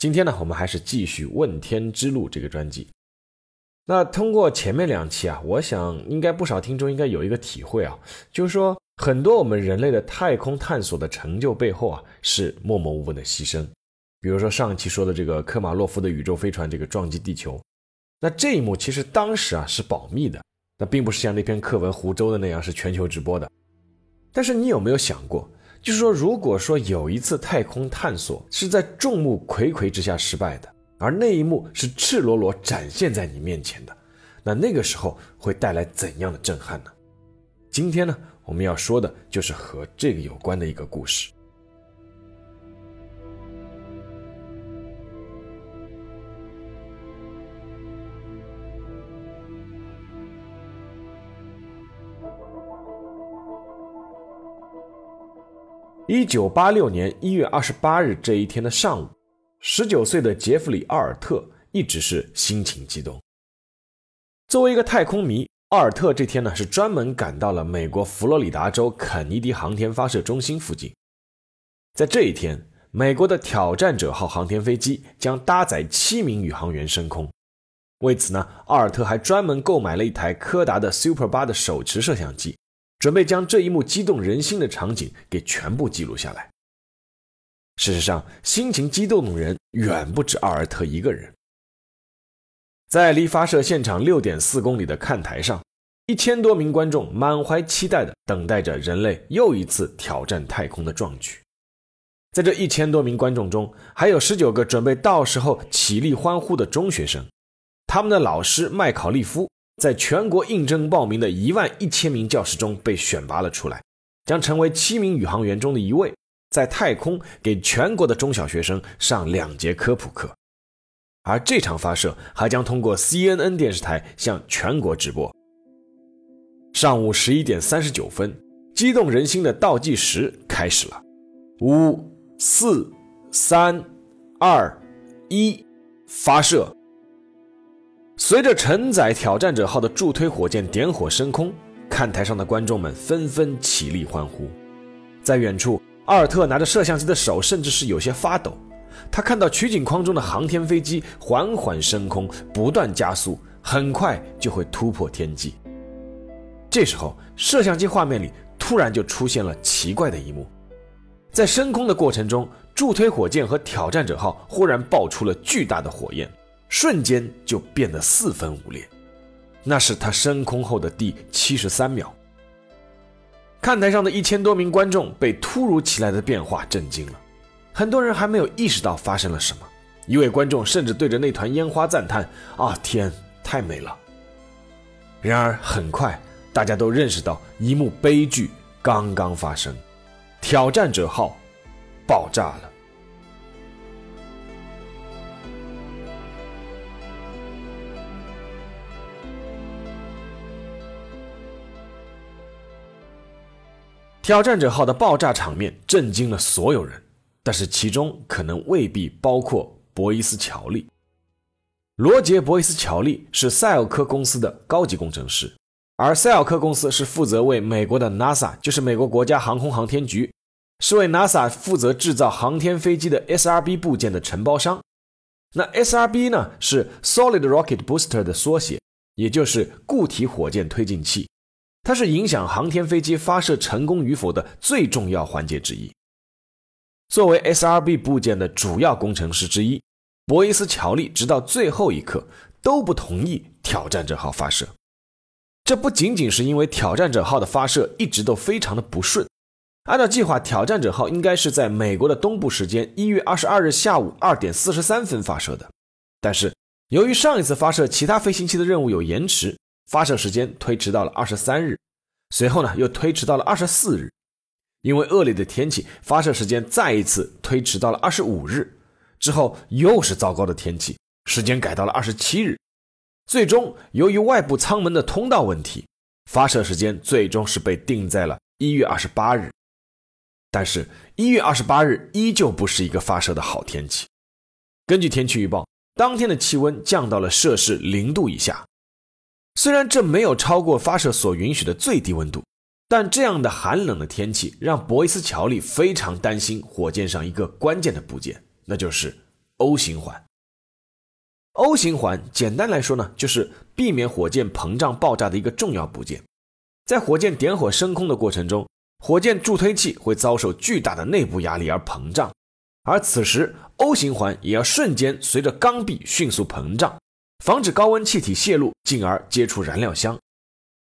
今天呢，我们还是继续《问天之路》这个专辑。那通过前面两期啊，我想应该不少听众应该有一个体会啊，就是说很多我们人类的太空探索的成就背后啊，是默默无闻的牺牲。比如说上期说的这个科马洛夫的宇宙飞船这个撞击地球，那这一幕其实当时啊是保密的，那并不是像那篇课文湖州的那样是全球直播的。但是你有没有想过？就是说，如果说有一次太空探索是在众目睽睽之下失败的，而那一幕是赤裸裸展现在你面前的，那那个时候会带来怎样的震撼呢？今天呢，我们要说的就是和这个有关的一个故事。一九八六年一月二十八日这一天的上午，十九岁的杰弗里·奥尔特一直是心情激动。作为一个太空迷，奥尔特这天呢是专门赶到了美国佛罗里达州肯尼迪航天发射中心附近。在这一天，美国的挑战者号航天飞机将搭载七名宇航员升空。为此呢，奥尔特还专门购买了一台柯达的 Super 八的手持摄像机。准备将这一幕激动人心的场景给全部记录下来。事实上，心情激动的人远不止奥尔特一个人。在离发射现场六点四公里的看台上，一千多名观众满怀期待地等待着人类又一次挑战太空的壮举。在这一千多名观众中，还有十九个准备到时候起立欢呼的中学生，他们的老师麦考利夫。在全国应征报名的一万一千名教师中被选拔了出来，将成为七名宇航员中的一位，在太空给全国的中小学生上两节科普课。而这场发射还将通过 CNN 电视台向全国直播。上午十一点三十九分，激动人心的倒计时开始了，五、四、三、二、一，发射。随着承载挑战者号的助推火箭点火升空，看台上的观众们纷纷起立欢呼。在远处，阿尔特拿着摄像机的手甚至是有些发抖。他看到取景框中的航天飞机缓缓升空，不断加速，很快就会突破天际。这时候，摄像机画面里突然就出现了奇怪的一幕：在升空的过程中，助推火箭和挑战者号忽然爆出了巨大的火焰。瞬间就变得四分五裂，那是他升空后的第七十三秒。看台上的一千多名观众被突如其来的变化震惊了，很多人还没有意识到发生了什么。一位观众甚至对着那团烟花赞叹：“啊，天，太美了！”然而，很快大家都认识到一幕悲剧刚刚发生，挑战者号爆炸了。挑战者号的爆炸场面震惊了所有人，但是其中可能未必包括博伊斯·乔利。罗杰·博伊斯·乔利是赛尔科公司的高级工程师，而赛尔科公司是负责为美国的 NASA，就是美国国家航空航天局，是为 NASA 负责制造航天飞机的 SRB 部件的承包商。那 SRB 呢，是 Solid Rocket Booster 的缩写，也就是固体火箭推进器。它是影响航天飞机发射成功与否的最重要环节之一。作为 SRB 部件的主要工程师之一，博伊斯·乔利直到最后一刻都不同意挑战者号发射。这不仅仅是因为挑战者号的发射一直都非常的不顺。按照计划，挑战者号应该是在美国的东部时间一月二十二日下午二点四十三分发射的，但是由于上一次发射其他飞行器的任务有延迟。发射时间推迟到了二十三日，随后呢又推迟到了二十四日，因为恶劣的天气，发射时间再一次推迟到了二十五日，之后又是糟糕的天气，时间改到了二十七日，最终由于外部舱门的通道问题，发射时间最终是被定在了一月二十八日。但是，一月二十八日依旧不是一个发射的好天气。根据天气预报，当天的气温降到了摄氏零度以下。虽然这没有超过发射所允许的最低温度，但这样的寒冷的天气让博伊斯·乔利非常担心火箭上一个关键的部件，那就是 O 型环。O 型环简单来说呢，就是避免火箭膨胀爆炸的一个重要部件。在火箭点火升空的过程中，火箭助推器会遭受巨大的内部压力而膨胀，而此时 O 型环也要瞬间随着缸壁迅速膨胀，防止高温气体泄露，进而接触燃料箱。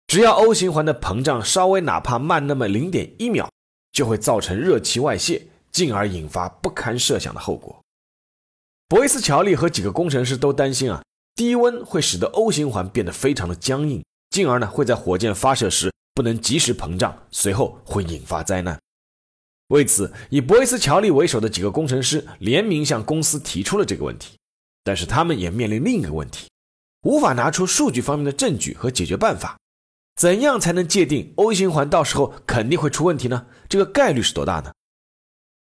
只要 O 型环的膨胀稍微哪怕慢那么零点一秒，就会造成热气外泄，进而引发不堪设想的后果。博伊斯·乔利和几个工程师都担心啊，低温会使得 O 型环变得非常的僵硬，进而呢会在火箭发射时不能及时膨胀，随后会引发灾难。为此，以博伊斯·乔利为首的几个工程师联名向公司提出了这个问题，但是他们也面临另一个问题，无法拿出数据方面的证据和解决办法。怎样才能界定 O 型环到时候肯定会出问题呢？这个概率是多大呢？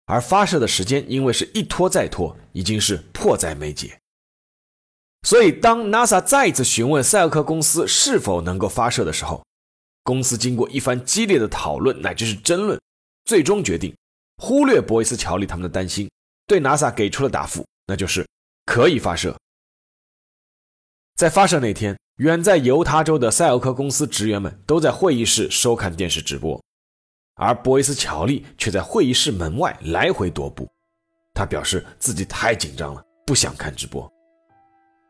而发射的时间因为是一拖再拖，已经是迫在眉睫。所以，当 NASA 再一次询问赛尔克公司是否能够发射的时候，公司经过一番激烈的讨论乃至是争论，最终决定忽略博伊斯·乔利他们的担心，对 NASA 给出了答复，那就是可以发射。在发射那天，远在犹他州的赛欧克公司职员们都在会议室收看电视直播。而博伊斯·乔利却在会议室门外来回踱步，他表示自己太紧张了，不想看直播。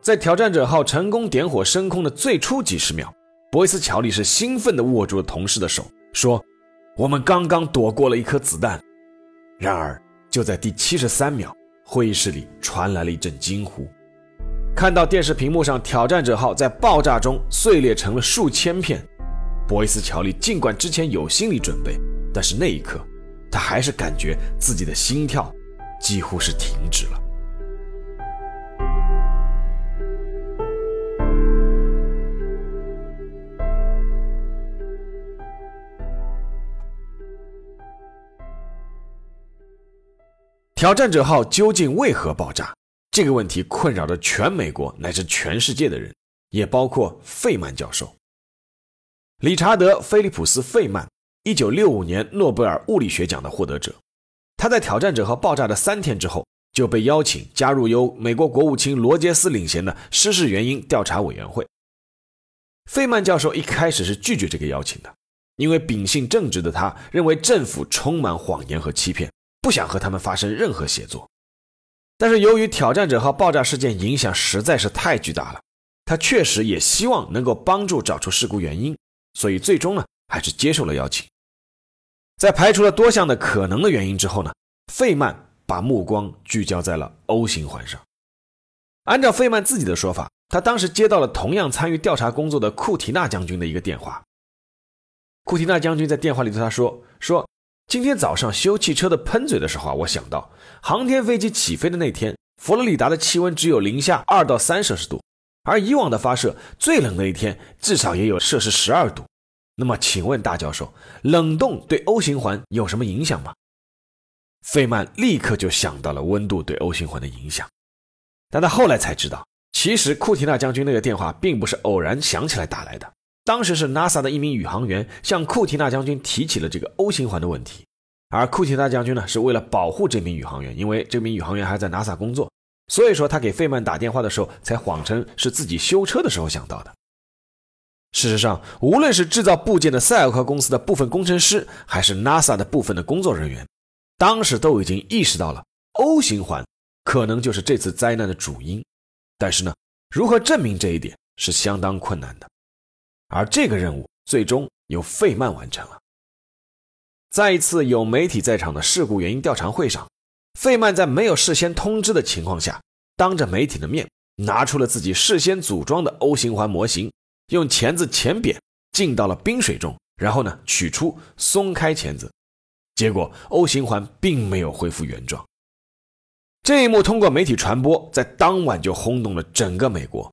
在挑战者号成功点火升空的最初几十秒，博伊斯·乔利是兴奋地握住了同事的手，说：“我们刚刚躲过了一颗子弹。”然而，就在第七十三秒，会议室里传来了一阵惊呼。看到电视屏幕上挑战者号在爆炸中碎裂成了数千片，博伊斯·乔利尽管之前有心理准备。但是那一刻，他还是感觉自己的心跳几乎是停止了。挑战者号究竟为何爆炸？这个问题困扰着全美国乃至全世界的人，也包括费曼教授。理查德·菲利普斯·费曼。一九六五年诺贝尔物理学奖的获得者，他在挑战者号爆炸的三天之后就被邀请加入由美国国务卿罗杰斯领衔的失事原因调查委员会。费曼教授一开始是拒绝这个邀请的，因为秉性正直的他认为政府充满谎言和欺骗，不想和他们发生任何协作。但是由于挑战者号爆炸事件影响实在是太巨大了，他确实也希望能够帮助找出事故原因，所以最终呢还是接受了邀请。在排除了多项的可能的原因之后呢，费曼把目光聚焦在了 O 型环上。按照费曼自己的说法，他当时接到了同样参与调查工作的库提纳将军的一个电话。库提纳将军在电话里对他说：“说今天早上修汽车的喷嘴的时候啊，我想到航天飞机起飞的那天，佛罗里达的气温只有零下二到三摄氏度，而以往的发射最冷的一天至少也有摄氏十二度。”那么，请问大教授，冷冻对 O 型环有什么影响吗？费曼立刻就想到了温度对 O 型环的影响，但他后来才知道，其实库提纳将军那个电话并不是偶然想起来打来的，当时是 NASA 的一名宇航员向库提纳将军提起了这个 O 型环的问题，而库提纳将军呢是为了保护这名宇航员，因为这名宇航员还在 NASA 工作，所以说他给费曼打电话的时候才谎称是自己修车的时候想到的。事实上，无论是制造部件的赛尔克公司的部分工程师，还是 NASA 的部分的工作人员，当时都已经意识到了 O 型环可能就是这次灾难的主因。但是呢，如何证明这一点是相当困难的。而这个任务最终由费曼完成了。在一次有媒体在场的事故原因调查会上，费曼在没有事先通知的情况下，当着媒体的面拿出了自己事先组装的 O 型环模型。用钳子钳扁，浸到了冰水中，然后呢取出，松开钳子，结果 O 型环并没有恢复原状。这一幕通过媒体传播，在当晚就轰动了整个美国。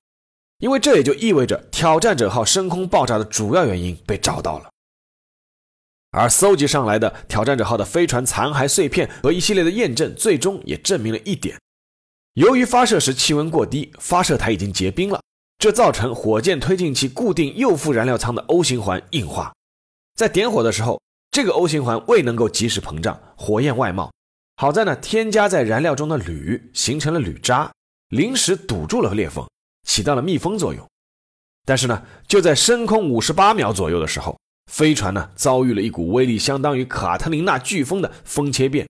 因为这也就意味着挑战者号升空爆炸的主要原因被找到了。而搜集上来的挑战者号的飞船残骸碎片和一系列的验证，最终也证明了一点：由于发射时气温过低，发射台已经结冰了，这造成火箭推进器固定右副燃料舱的 O 型环硬化，在点火的时候，这个 O 型环未能够及时膨胀，火焰外冒。好在呢，添加在燃料中的铝形成了铝渣，临时堵住了裂缝，起到了密封作用。但是呢，就在升空五十八秒左右的时候。飞船呢遭遇了一股威力相当于卡特琳娜飓风的风切变，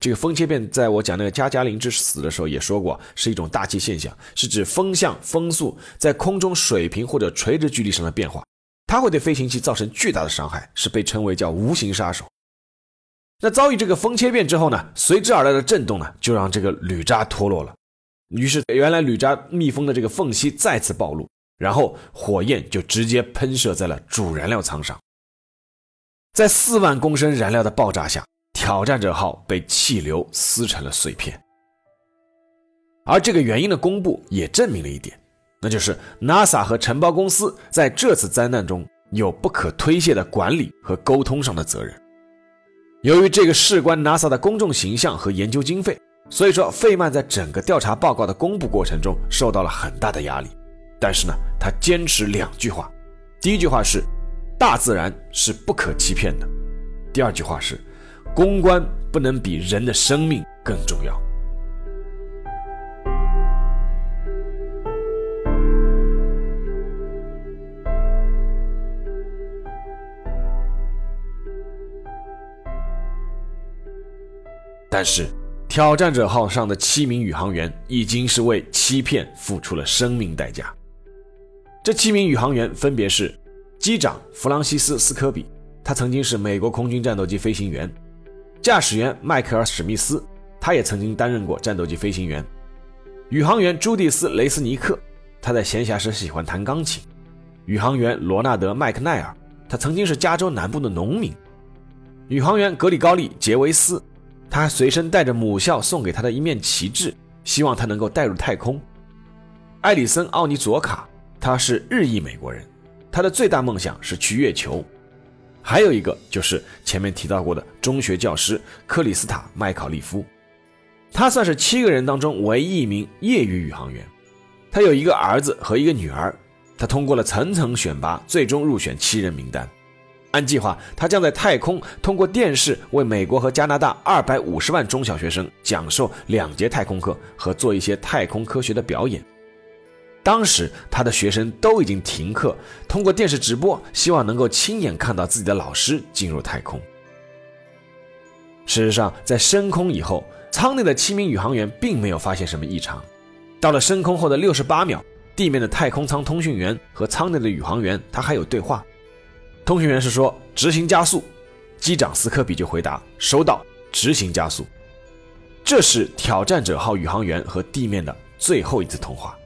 这个风切变在我讲那个加加林之死的时候也说过，是一种大气现象，是指风向、风速在空中水平或者垂直距离上的变化，它会对飞行器造成巨大的伤害，是被称为叫无形杀手。那遭遇这个风切变之后呢，随之而来的震动呢，就让这个铝渣脱落了，于是原来铝渣密封的这个缝隙再次暴露，然后火焰就直接喷射在了主燃料舱上。在四万公升燃料的爆炸下，挑战者号被气流撕成了碎片。而这个原因的公布也证明了一点，那就是 NASA 和承包公司在这次灾难中有不可推卸的管理和沟通上的责任。由于这个事关 NASA 的公众形象和研究经费，所以说费曼在整个调查报告的公布过程中受到了很大的压力。但是呢，他坚持两句话，第一句话是。大自然是不可欺骗的。第二句话是，公关不能比人的生命更重要。但是，挑战者号上的七名宇航员已经是为欺骗付出了生命代价。这七名宇航员分别是。机长弗朗西斯·斯科比，他曾经是美国空军战斗机飞行员；驾驶员迈克尔·史密斯，他也曾经担任过战斗机飞行员；宇航员朱蒂斯·雷斯尼克，他在闲暇时喜欢弹钢琴；宇航员罗纳德·麦克奈尔，他曾经是加州南部的农民；宇航员格里高利·杰维斯，他随身带着母校送给他的一面旗帜，希望他能够带入太空；艾里森·奥尼佐卡，他是日裔美国人。他的最大梦想是去月球，还有一个就是前面提到过的中学教师克里斯塔·麦考利夫，他算是七个人当中唯一一名业余宇航员。他有一个儿子和一个女儿，他通过了层层选拔，最终入选七人名单。按计划，他将在太空通过电视为美国和加拿大二百五十万中小学生讲授两节太空课和做一些太空科学的表演。当时他的学生都已经停课，通过电视直播，希望能够亲眼看到自己的老师进入太空。事实上，在升空以后，舱内的七名宇航员并没有发现什么异常。到了升空后的六十八秒，地面的太空舱通讯员和舱内的宇航员他还有对话。通讯员是说执行加速，机长斯科比就回答收到，执行加速。这是挑战者号宇航员和地面的最后一次通话。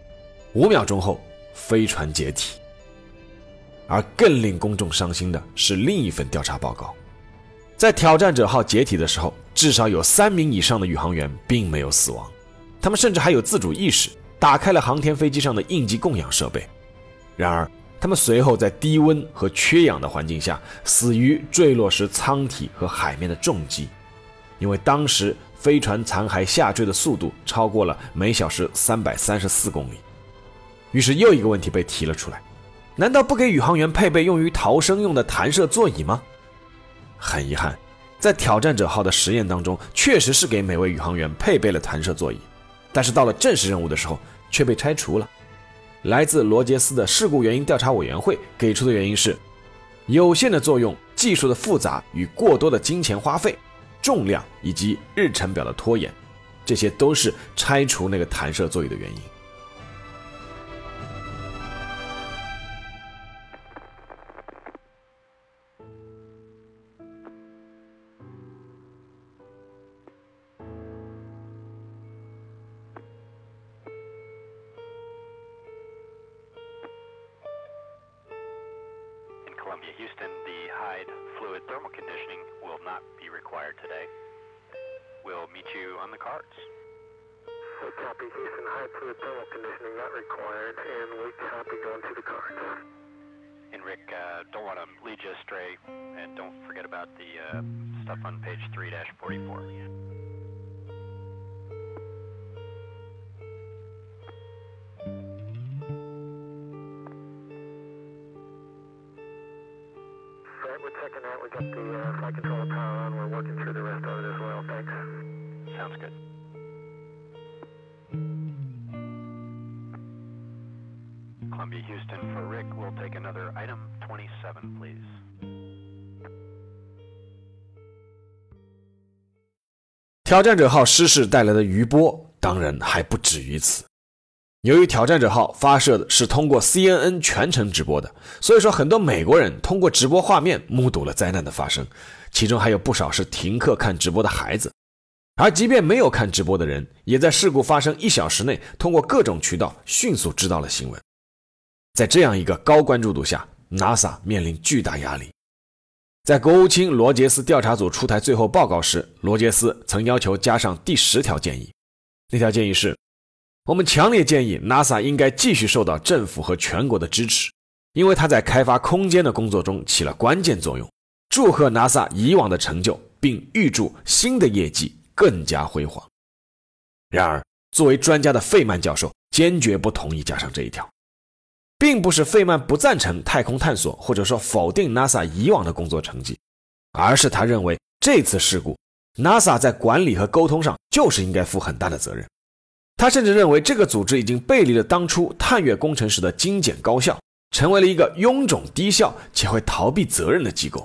五秒钟后，飞船解体。而更令公众伤心的是另一份调查报告，在挑战者号解体的时候，至少有三名以上的宇航员并没有死亡，他们甚至还有自主意识，打开了航天飞机上的应急供氧设备。然而，他们随后在低温和缺氧的环境下死于坠落时舱体和海面的重击，因为当时飞船残骸下坠的速度超过了每小时三百三十四公里。于是又一个问题被提了出来：难道不给宇航员配备用于逃生用的弹射座椅吗？很遗憾，在挑战者号的实验当中，确实是给每位宇航员配备了弹射座椅，但是到了正式任务的时候却被拆除了。来自罗杰斯的事故原因调查委员会给出的原因是：有限的作用、技术的复杂与过多的金钱花费、重量以及日程表的拖延，这些都是拆除那个弹射座椅的原因。Columbia Houston, the Hyde fluid thermal conditioning will not be required today. We'll meet you on the carts. We copy Houston Hyde fluid thermal conditioning not required, and we copy going to the carts. And Rick, uh, don't want to lead you astray, and don't forget about the uh, stuff on page 3 44. Houston for Rick, we'll take another item 27, please. 挑战者号失事带来的余波当然还不止于此。由于挑战者号发射的是通过 CNN 全程直播的，所以说很多美国人通过直播画面目睹了灾难的发生，其中还有不少是停课看直播的孩子。而即便没有看直播的人，也在事故发生一小时内通过各种渠道迅速知道了新闻。在这样一个高关注度下，NASA 面临巨大压力。在国务卿罗杰斯调查组出台最后报告时，罗杰斯曾要求加上第十条建议。那条建议是：我们强烈建议 NASA 应该继续受到政府和全国的支持，因为它在开发空间的工作中起了关键作用。祝贺 NASA 以往的成就，并预祝新的业绩更加辉煌。然而，作为专家的费曼教授坚决不同意加上这一条。并不是费曼不赞成太空探索，或者说否定 NASA 以往的工作成绩，而是他认为这次事故，NASA 在管理和沟通上就是应该负很大的责任。他甚至认为这个组织已经背离了当初探月工程时的精简高效，成为了一个臃肿低效且会逃避责任的机构。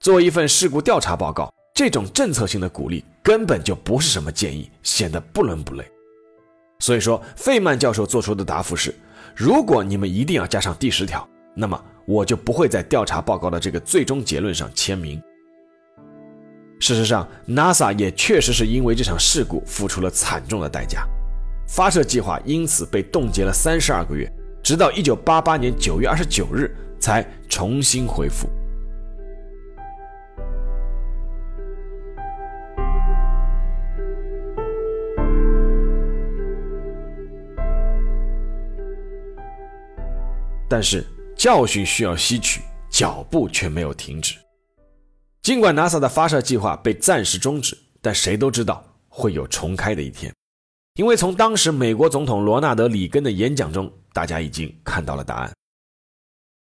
作为一份事故调查报告，这种政策性的鼓励根本就不是什么建议，显得不伦不类。所以说，费曼教授做出的答复是。如果你们一定要加上第十条，那么我就不会在调查报告的这个最终结论上签名。事实上，NASA 也确实是因为这场事故付出了惨重的代价，发射计划因此被冻结了三十二个月，直到一九八八年九月二十九日才重新恢复。但是教训需要吸取，脚步却没有停止。尽管 NASA 的发射计划被暂时终止，但谁都知道会有重开的一天，因为从当时美国总统罗纳德·里根的演讲中，大家已经看到了答案。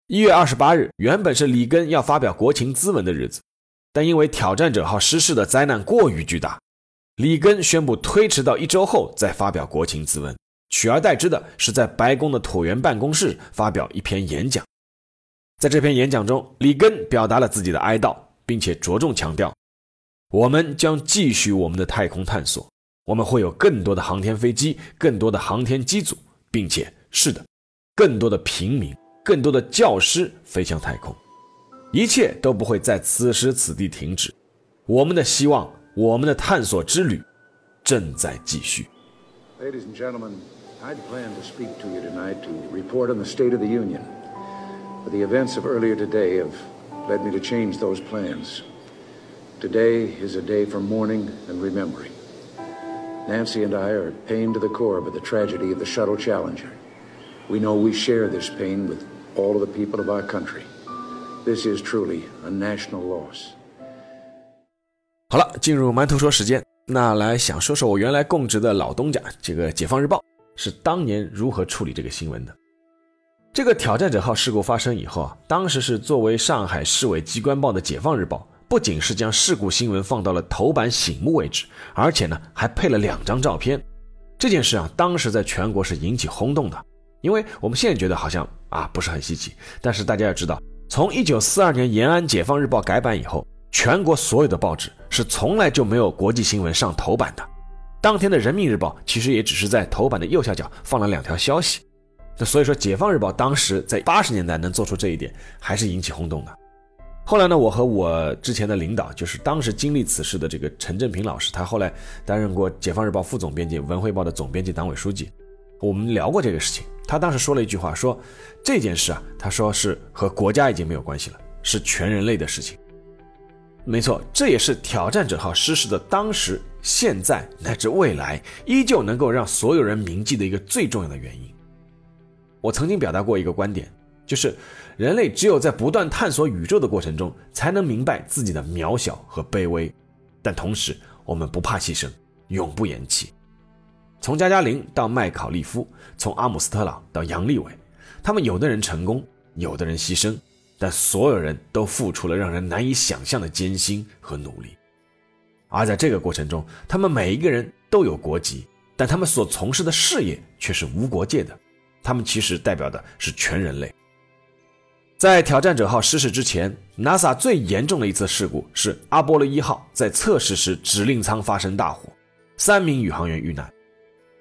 一月二十八日原本是里根要发表国情咨文的日子，但因为挑战者号失事的灾难过于巨大，里根宣布推迟到一周后再发表国情咨文。取而代之的是在白宫的椭圆办公室发表一篇演讲。在这篇演讲中，里根表达了自己的哀悼，并且着重强调：“我们将继续我们的太空探索，我们会有更多的航天飞机、更多的航天机组，并且是的，更多的平民、更多的教师飞向太空，一切都不会在此时此地停止。我们的希望，我们的探索之旅正在继续。” Ladies and gentlemen. I'd planned to speak to you tonight to report on the State of the Union. But the events of earlier today have led me to change those plans. Today is a day for mourning and remembering. Nancy and I are pained to the core by the tragedy of the Shuttle Challenger. We know we share this pain with all of the people of our country. This is truly a national loss. 好了，进入馒头说时间，那来想说说我原来供职的老东家，这个《解放日报》。 是当年如何处理这个新闻的？这个挑战者号事故发生以后啊，当时是作为上海市委机关报的《解放日报》，不仅是将事故新闻放到了头版醒目位置，而且呢还配了两张照片。这件事啊，当时在全国是引起轰动的。因为我们现在觉得好像啊不是很稀奇，但是大家要知道，从一九四二年延安《解放日报》改版以后，全国所有的报纸是从来就没有国际新闻上头版的。当天的《人民日报》其实也只是在头版的右下角放了两条消息，那所以说《解放日报》当时在八十年代能做出这一点，还是引起轰动的。后来呢，我和我之前的领导，就是当时经历此事的这个陈正平老师，他后来担任过《解放日报》副总编辑、《文汇报》的总编辑、党委书记，我们聊过这个事情。他当时说了一句话，说这件事啊，他说是和国家已经没有关系了，是全人类的事情。没错，这也是挑战者号失事的当时、现在乃至未来，依旧能够让所有人铭记的一个最重要的原因。我曾经表达过一个观点，就是人类只有在不断探索宇宙的过程中，才能明白自己的渺小和卑微。但同时，我们不怕牺牲，永不言弃。从加加林到麦考利夫，从阿姆斯特朗到杨利伟，他们有的人成功，有的人牺牲。但所有人都付出了让人难以想象的艰辛和努力，而在这个过程中，他们每一个人都有国籍，但他们所从事的事业却是无国界的。他们其实代表的是全人类。在挑战者号失事之前，NASA 最严重的一次事故是阿波罗一号在测试时指令舱发生大火，三名宇航员遇难，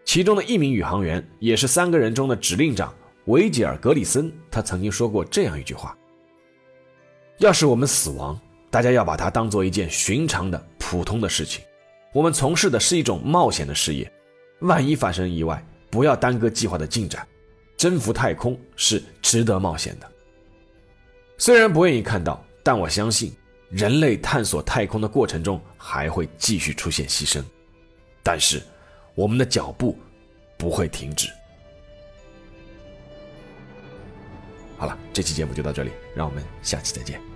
其中的一名宇航员也是三个人中的指令长维吉尔·格里森。他曾经说过这样一句话。要是我们死亡，大家要把它当做一件寻常的、普通的事情。我们从事的是一种冒险的事业，万一发生意外，不要耽搁计划的进展。征服太空是值得冒险的。虽然不愿意看到，但我相信，人类探索太空的过程中还会继续出现牺牲，但是我们的脚步不会停止。好了，这期节目就到这里，让我们下期再见。